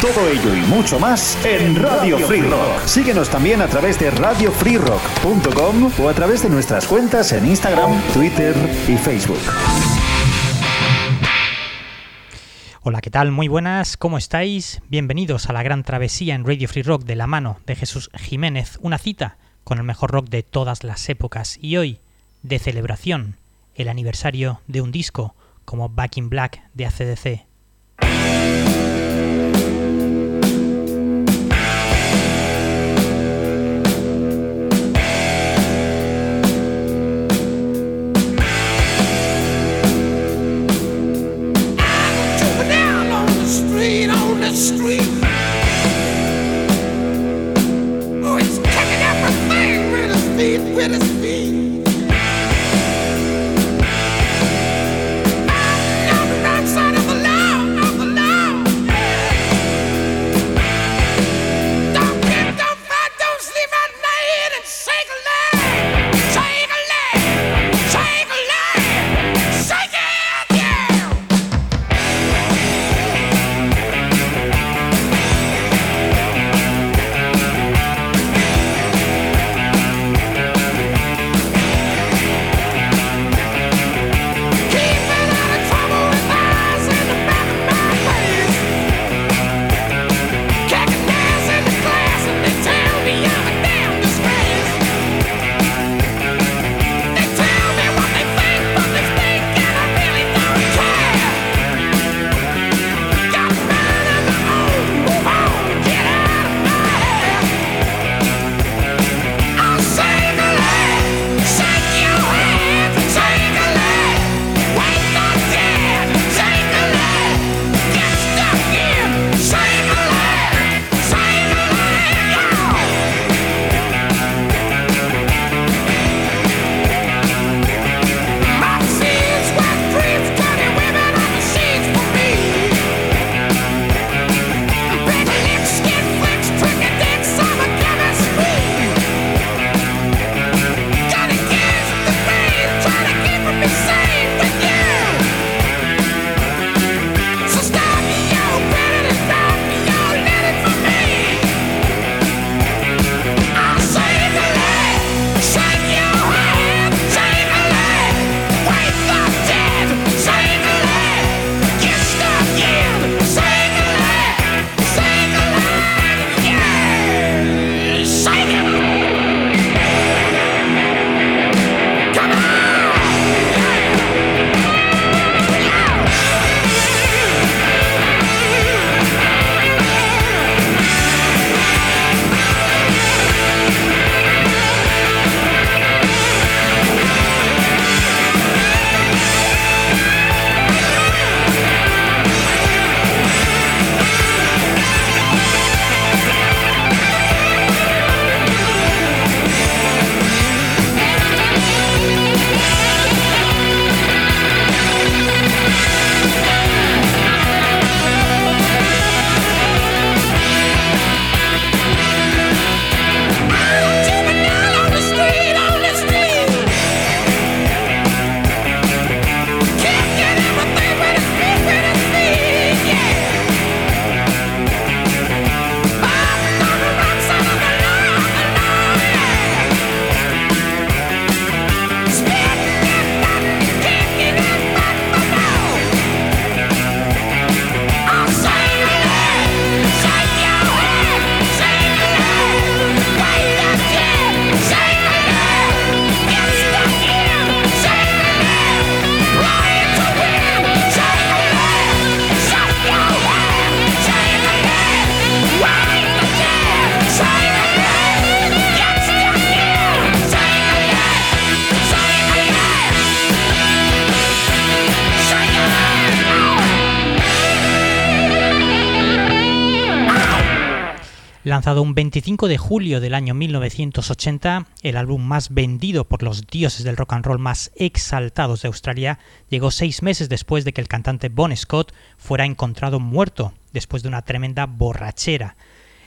Todo ello y mucho más en Radio Free Rock. Síguenos también a través de radiofreerock.com o a través de nuestras cuentas en Instagram, Twitter y Facebook. Hola, ¿qué tal? Muy buenas, ¿cómo estáis? Bienvenidos a la gran travesía en Radio Free Rock de la mano de Jesús Jiménez, una cita con el mejor rock de todas las épocas y hoy, de celebración, el aniversario de un disco como Back in Black de ACDC. with. Lanzado un 25 de julio del año 1980, el álbum más vendido por los dioses del rock and roll más exaltados de Australia llegó seis meses después de que el cantante Bon Scott fuera encontrado muerto después de una tremenda borrachera.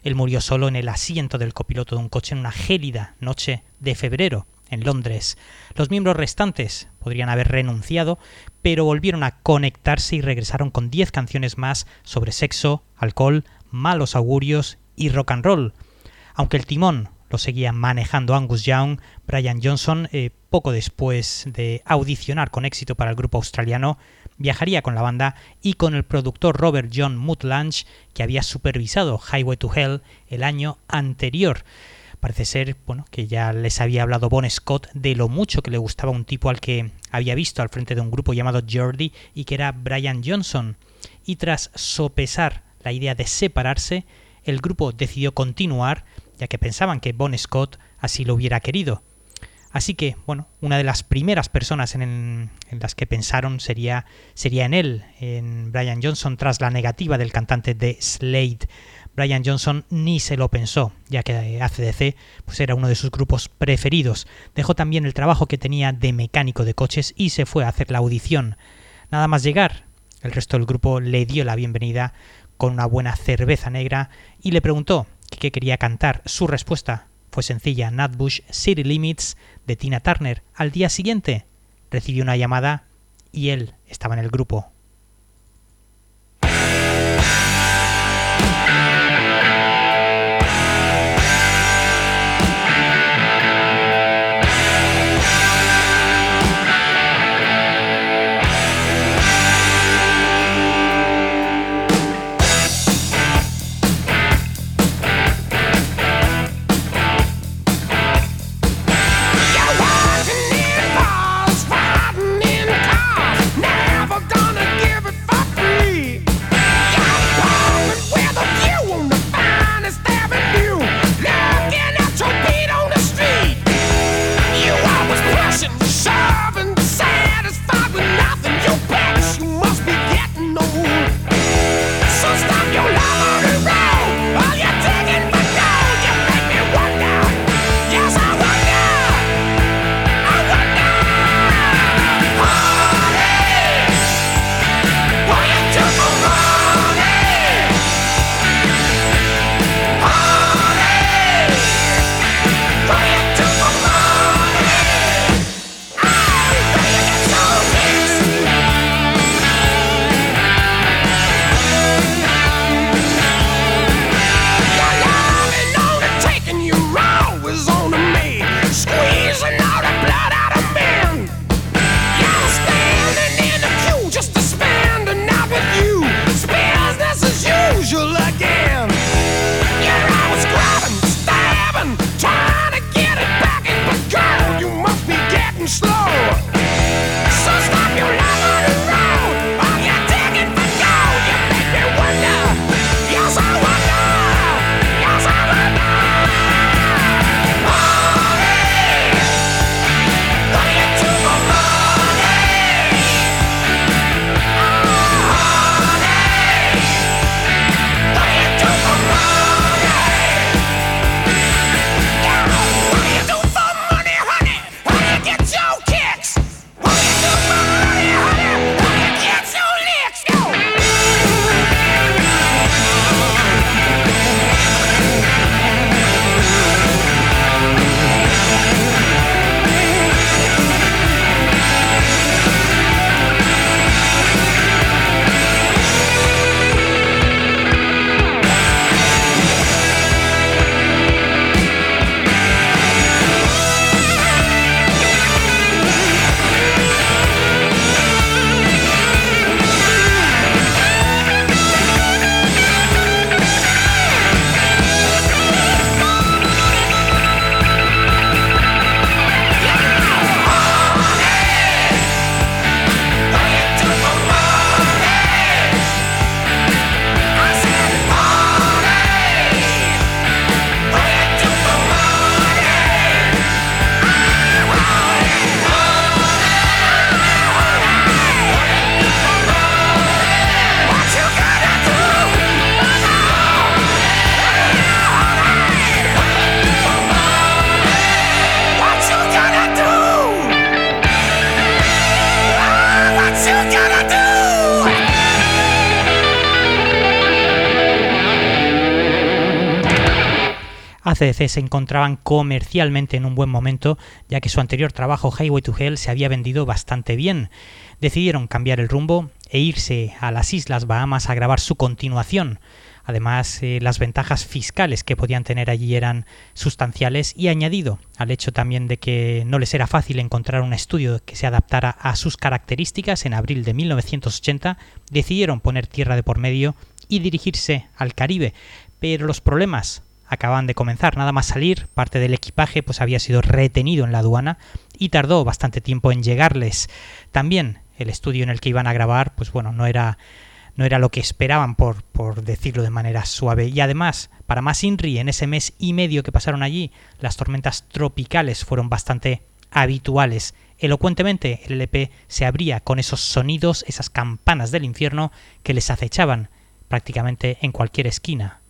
Él murió solo en el asiento del copiloto de un coche en una gélida noche de febrero en Londres. Los miembros restantes podrían haber renunciado, pero volvieron a conectarse y regresaron con 10 canciones más sobre sexo, alcohol, malos augurios y rock and roll. Aunque el timón lo seguía manejando Angus Young, Brian Johnson, eh, poco después de audicionar con éxito para el grupo australiano, viajaría con la banda y con el productor Robert John Mutlange, que había supervisado Highway to Hell el año anterior. Parece ser, bueno, que ya les había hablado Bon Scott de lo mucho que le gustaba un tipo al que había visto al frente de un grupo llamado Jordi y que era Brian Johnson. Y tras sopesar la idea de separarse, el grupo decidió continuar, ya que pensaban que Bon Scott así lo hubiera querido. Así que, bueno, una de las primeras personas en, las que pensaron sería, sería en él, en Brian Johnson, tras la negativa del cantante de Slade. Brian Johnson ni se lo pensó, ya que ACDC pues era uno de sus grupos preferidos. Dejó también el trabajo que tenía de mecánico de coches y se fue a hacer la audición. Nada más llegar, el resto del grupo le dio la bienvenida con una buena cerveza negra y le preguntó qué quería cantar. Su respuesta fue sencilla, Nutbush City Limits de Tina Turner. Al día siguiente recibió una llamada y él estaba en el grupo. Se encontraban comercialmente en un buen momento, ya que su anterior trabajo Highway to Hell se había vendido bastante bien. Decidieron cambiar el rumbo e irse a las Islas Bahamas a grabar su continuación. Además, eh, las ventajas fiscales que podían tener allí eran sustanciales y añadido al hecho también de que no les era fácil encontrar un estudio que se adaptara a sus características, en abril de 1980 decidieron poner tierra de por medio y dirigirse al Caribe. Pero los problemas acaban de comenzar, nada más salir, parte del equipaje pues había sido retenido en la aduana y tardó bastante tiempo en llegarles. También el estudio en el que iban a grabar, pues bueno, no era no era lo que esperaban por, por decirlo de manera suave. Y además, para más INRI, en ese mes y medio que pasaron allí, las tormentas tropicales fueron bastante habituales. Elocuentemente, el LP se abría con esos sonidos, esas campanas del infierno que les acechaban prácticamente en cualquier esquina.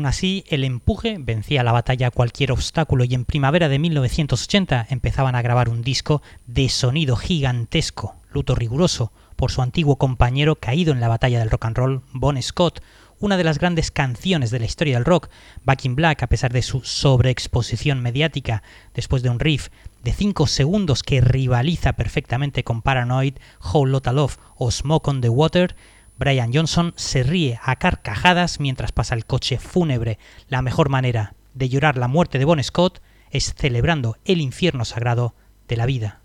Aún así, el empuje vencía la batalla. A cualquier obstáculo y en primavera de 1980 empezaban a grabar un disco de sonido gigantesco, luto riguroso, por su antiguo compañero caído en la batalla del rock and roll, Bon Scott, una de las grandes canciones de la historia del rock, Back in Black, a pesar de su sobreexposición mediática después de un riff de 5 segundos que rivaliza perfectamente con Paranoid, Whole Lotta Love o Smoke on the Water, Brian Johnson se ríe a carcajadas mientras pasa el coche fúnebre. La mejor manera de llorar la muerte de Bon Scott es celebrando el infierno sagrado de la vida.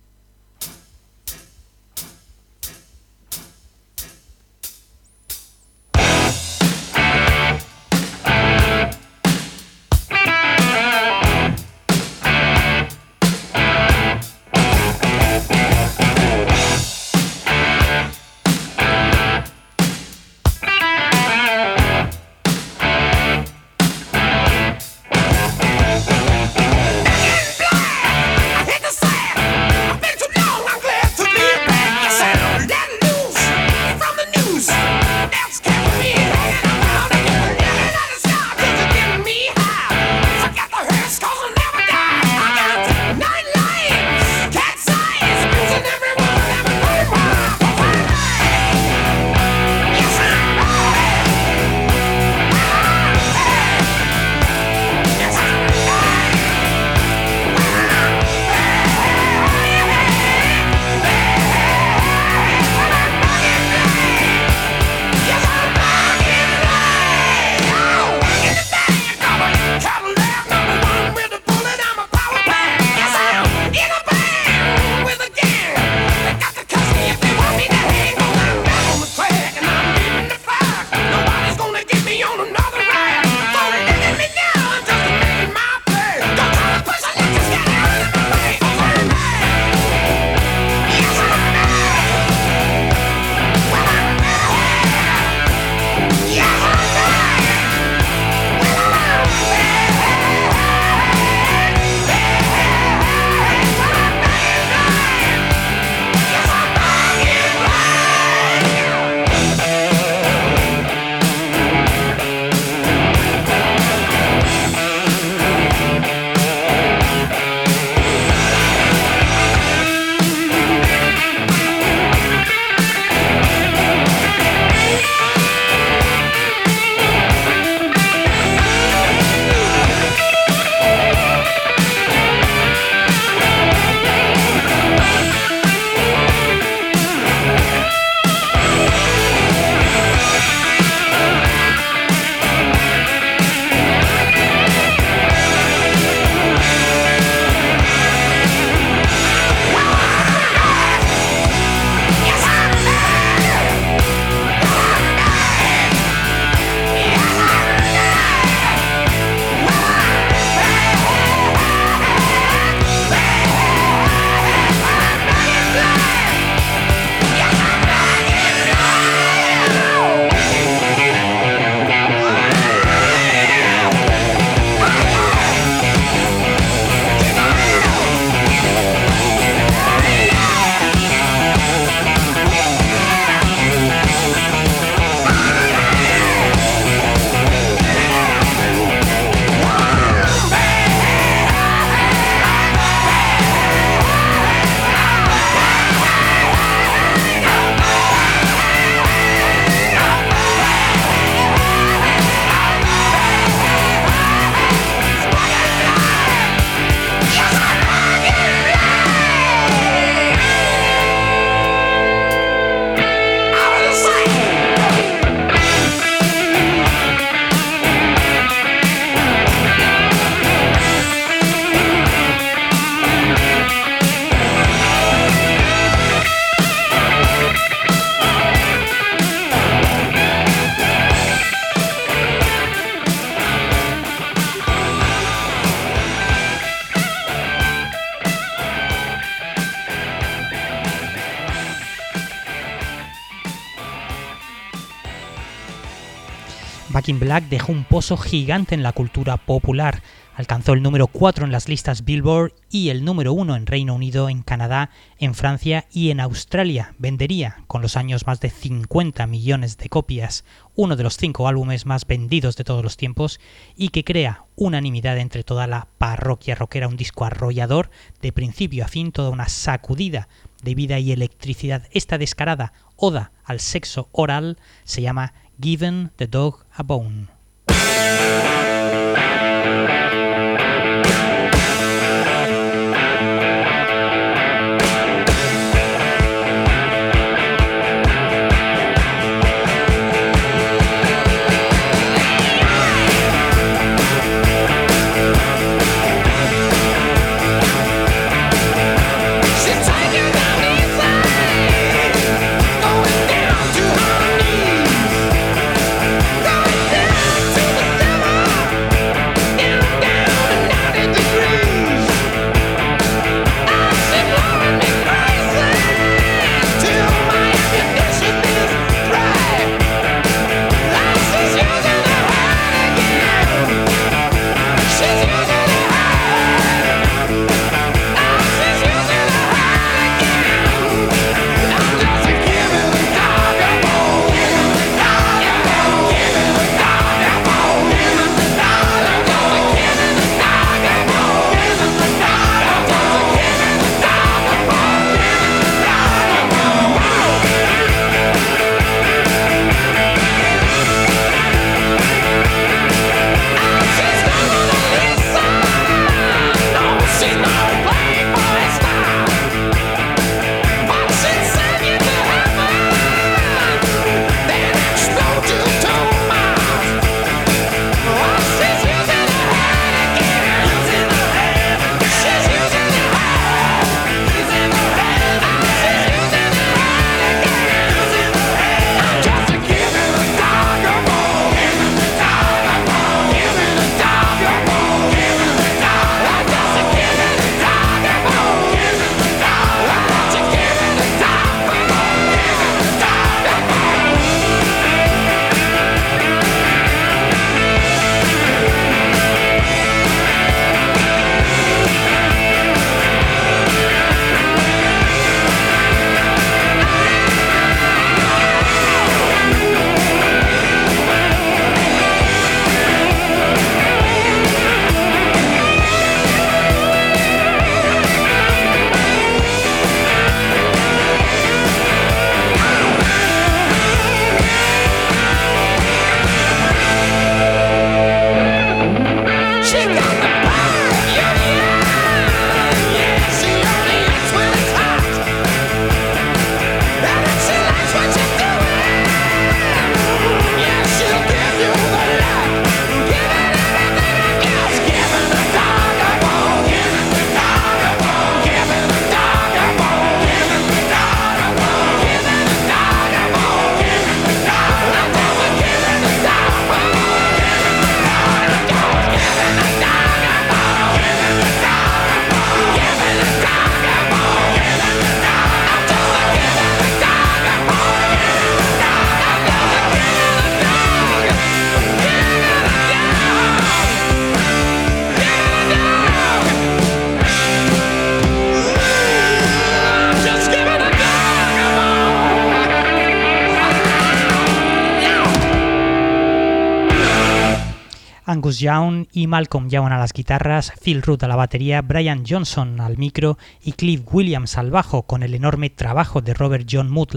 Black dejó un pozo gigante en la cultura popular. Alcanzó el número 4 en las listas Billboard y el número 1 en Reino Unido, en Canadá, en Francia y en Australia. Vendería con los años más de 50 millones de copias, uno de los cinco álbumes más vendidos de todos los tiempos y que crea unanimidad entre toda la parroquia rockera, un disco arrollador de principio a fin, toda una sacudida de vida y electricidad. Esta descarada oda al sexo oral se llama Given the Dog a Bone. Young y Malcolm Young a las guitarras, Phil Root a la batería, Brian Johnson al micro y Cliff Williams al bajo, con el enorme trabajo de Robert John Mood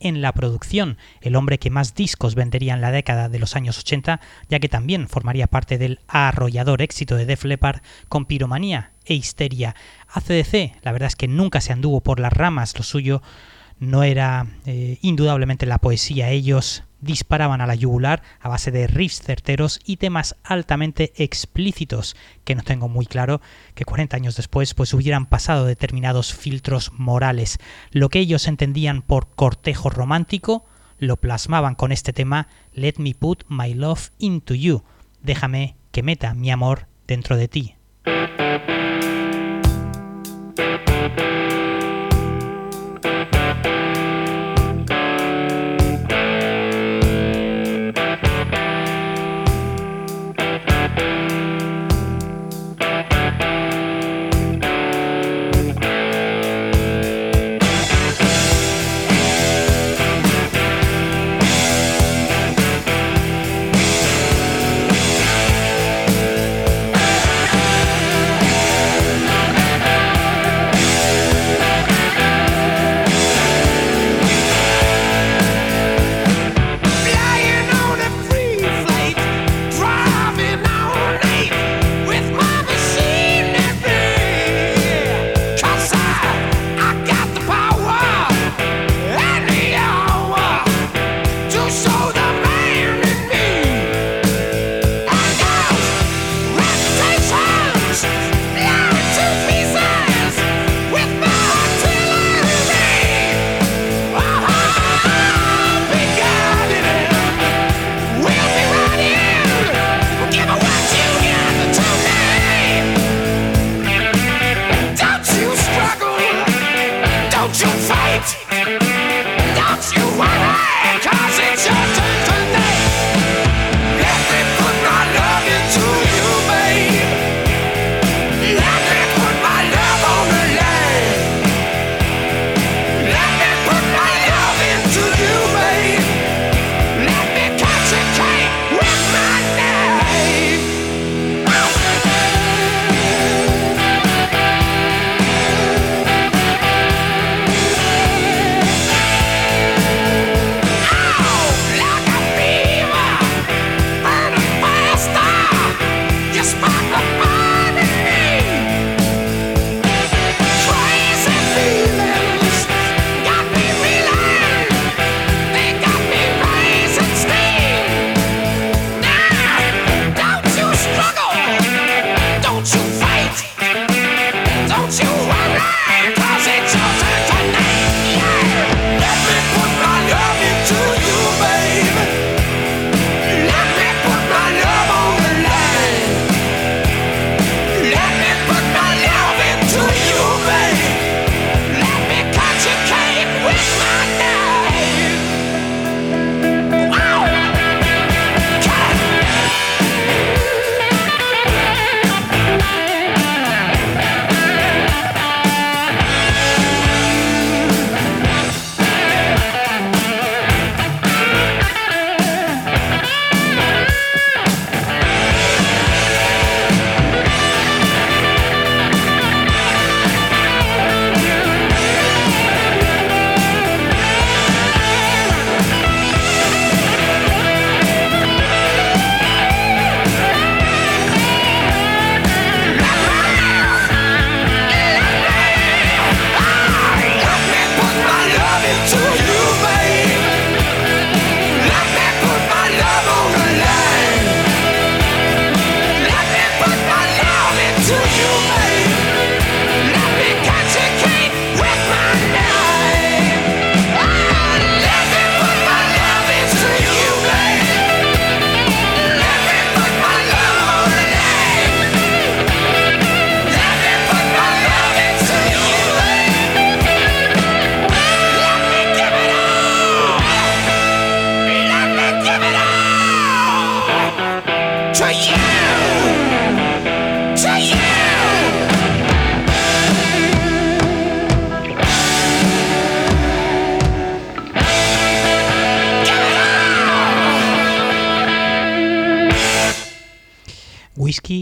en la producción, el hombre que más discos vendería en la década de los años 80, ya que también formaría parte del arrollador éxito de Def Leppard con Piromanía e Histeria. ACDC, la verdad es que nunca se anduvo por las ramas, lo suyo no era eh, indudablemente la poesía, ellos disparaban a la yugular a base de riffs certeros y temas altamente explícitos, que no tengo muy claro que 40 años después pues hubieran pasado determinados filtros morales. Lo que ellos entendían por cortejo romántico lo plasmaban con este tema Let me put my love into you. Déjame que meta mi amor dentro de ti.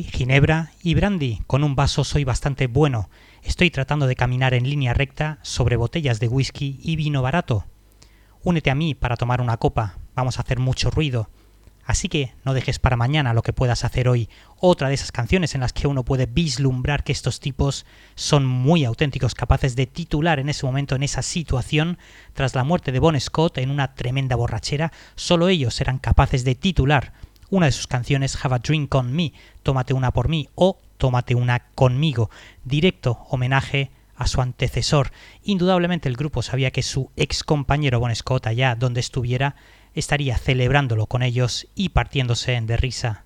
Ginebra y brandy. Con un vaso soy bastante bueno. Estoy tratando de caminar en línea recta sobre botellas de whisky y vino barato. Únete a mí para tomar una copa. Vamos a hacer mucho ruido. Así que no dejes para mañana lo que puedas hacer hoy. Otra de esas canciones en las que uno puede vislumbrar que estos tipos son muy auténticos, capaces de titular en ese momento, en esa situación, tras la muerte de Bon Scott en una tremenda borrachera, solo ellos eran capaces de titular una de sus canciones Have a Drink on Me, Tómate una por mí o Tómate una conmigo, directo homenaje a su antecesor. Indudablemente el grupo sabía que su ex compañero Bon Scott allá donde estuviera estaría celebrándolo con ellos y partiéndose de risa.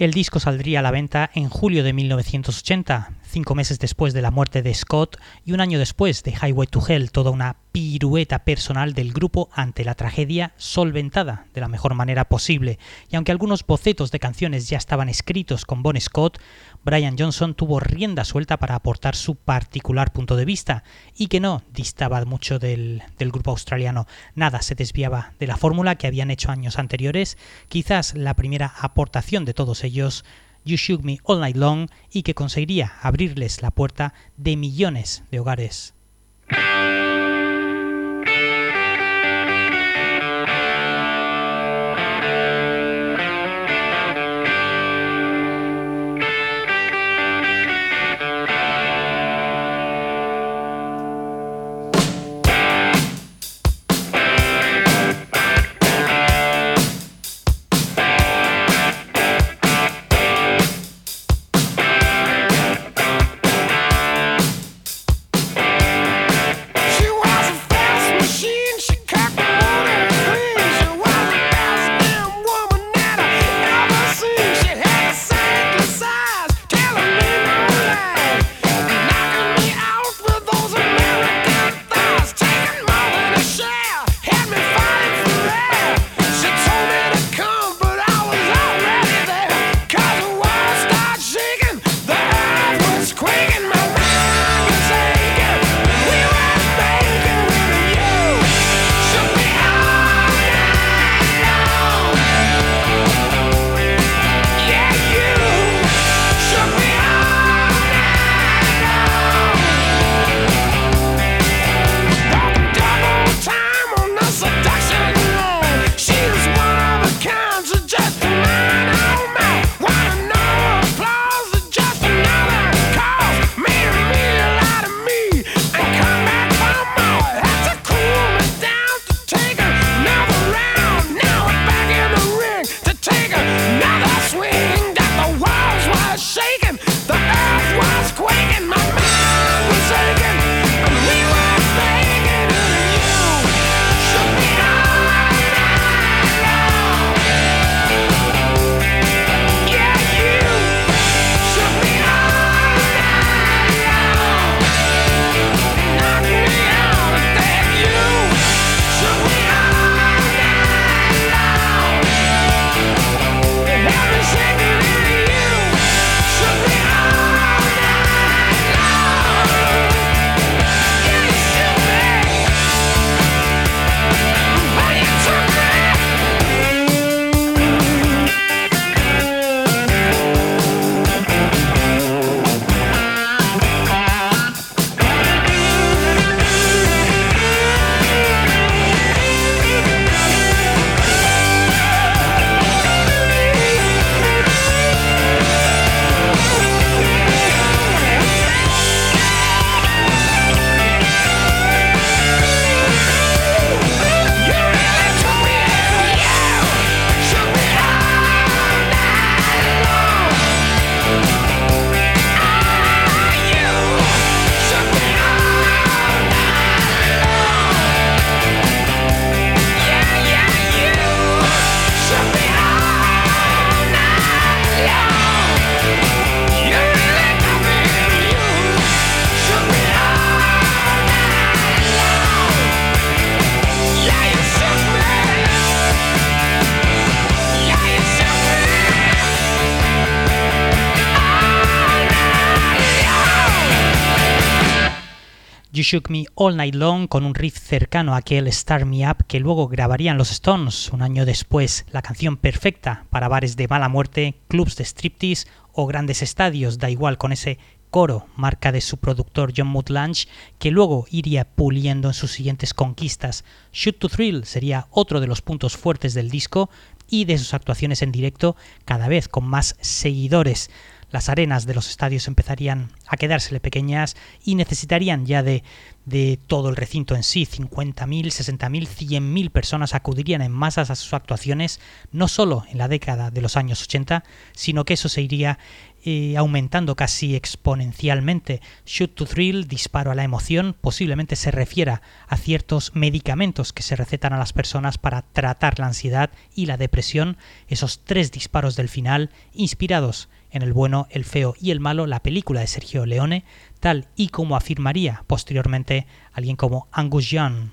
El disco saldría a la venta en julio de 1980, cinco meses después de la muerte de Scott y un año después de Highway to Hell, toda una pirueta personal del grupo ante la tragedia solventada de la mejor manera posible. Y aunque algunos bocetos de canciones ya estaban escritos con Bon Scott, Brian Johnson tuvo rienda suelta para aportar su particular punto de vista y que no distaba mucho del, del grupo australiano. Nada se desviaba de la fórmula que habían hecho años anteriores, quizás la primera aportación de todos ellos You Shook Me All Night Long y que conseguiría abrirles la puerta de millones de hogares. Shook Me All Night Long con un riff cercano a aquel Star Me Up que luego grabarían los Stones un año después, la canción perfecta para bares de mala muerte, clubs de striptease o grandes estadios, da igual con ese coro, marca de su productor John Mutlange, que luego iría puliendo en sus siguientes conquistas. Shoot to Thrill sería otro de los puntos fuertes del disco y de sus actuaciones en directo cada vez con más seguidores las arenas de los estadios empezarían a quedársele pequeñas y necesitarían ya de, todo el recinto en sí. 50.000, 60.000, 100.000 personas acudirían en masas a sus actuaciones, no solo en la década de los años 80, sino que eso se iría eh, aumentando casi exponencialmente. Shoot to thrill, disparo a la emoción, posiblemente se refiera a ciertos medicamentos que se recetan a las personas para tratar la ansiedad y la depresión, esos tres disparos del final, inspirados en El bueno, el feo y el malo, la película de Sergio Leone, tal y como afirmaría posteriormente alguien como Angus Young.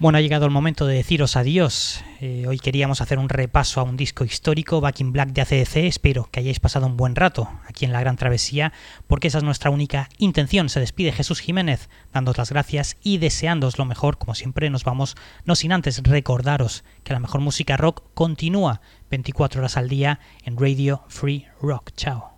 Bueno, ha llegado el momento de deciros adiós. Eh, hoy queríamos hacer un repaso a un disco histórico, Back in Black de ACDC. Espero que hayáis pasado un buen rato aquí en la Gran Travesía, porque esa es nuestra única intención. Se despide Jesús Jiménez, dando las gracias y deseándoos lo mejor. Como siempre, nos vamos, no sin antes recordaros que la mejor música rock continúa 24 horas al día en Radio Free Rock. Chao.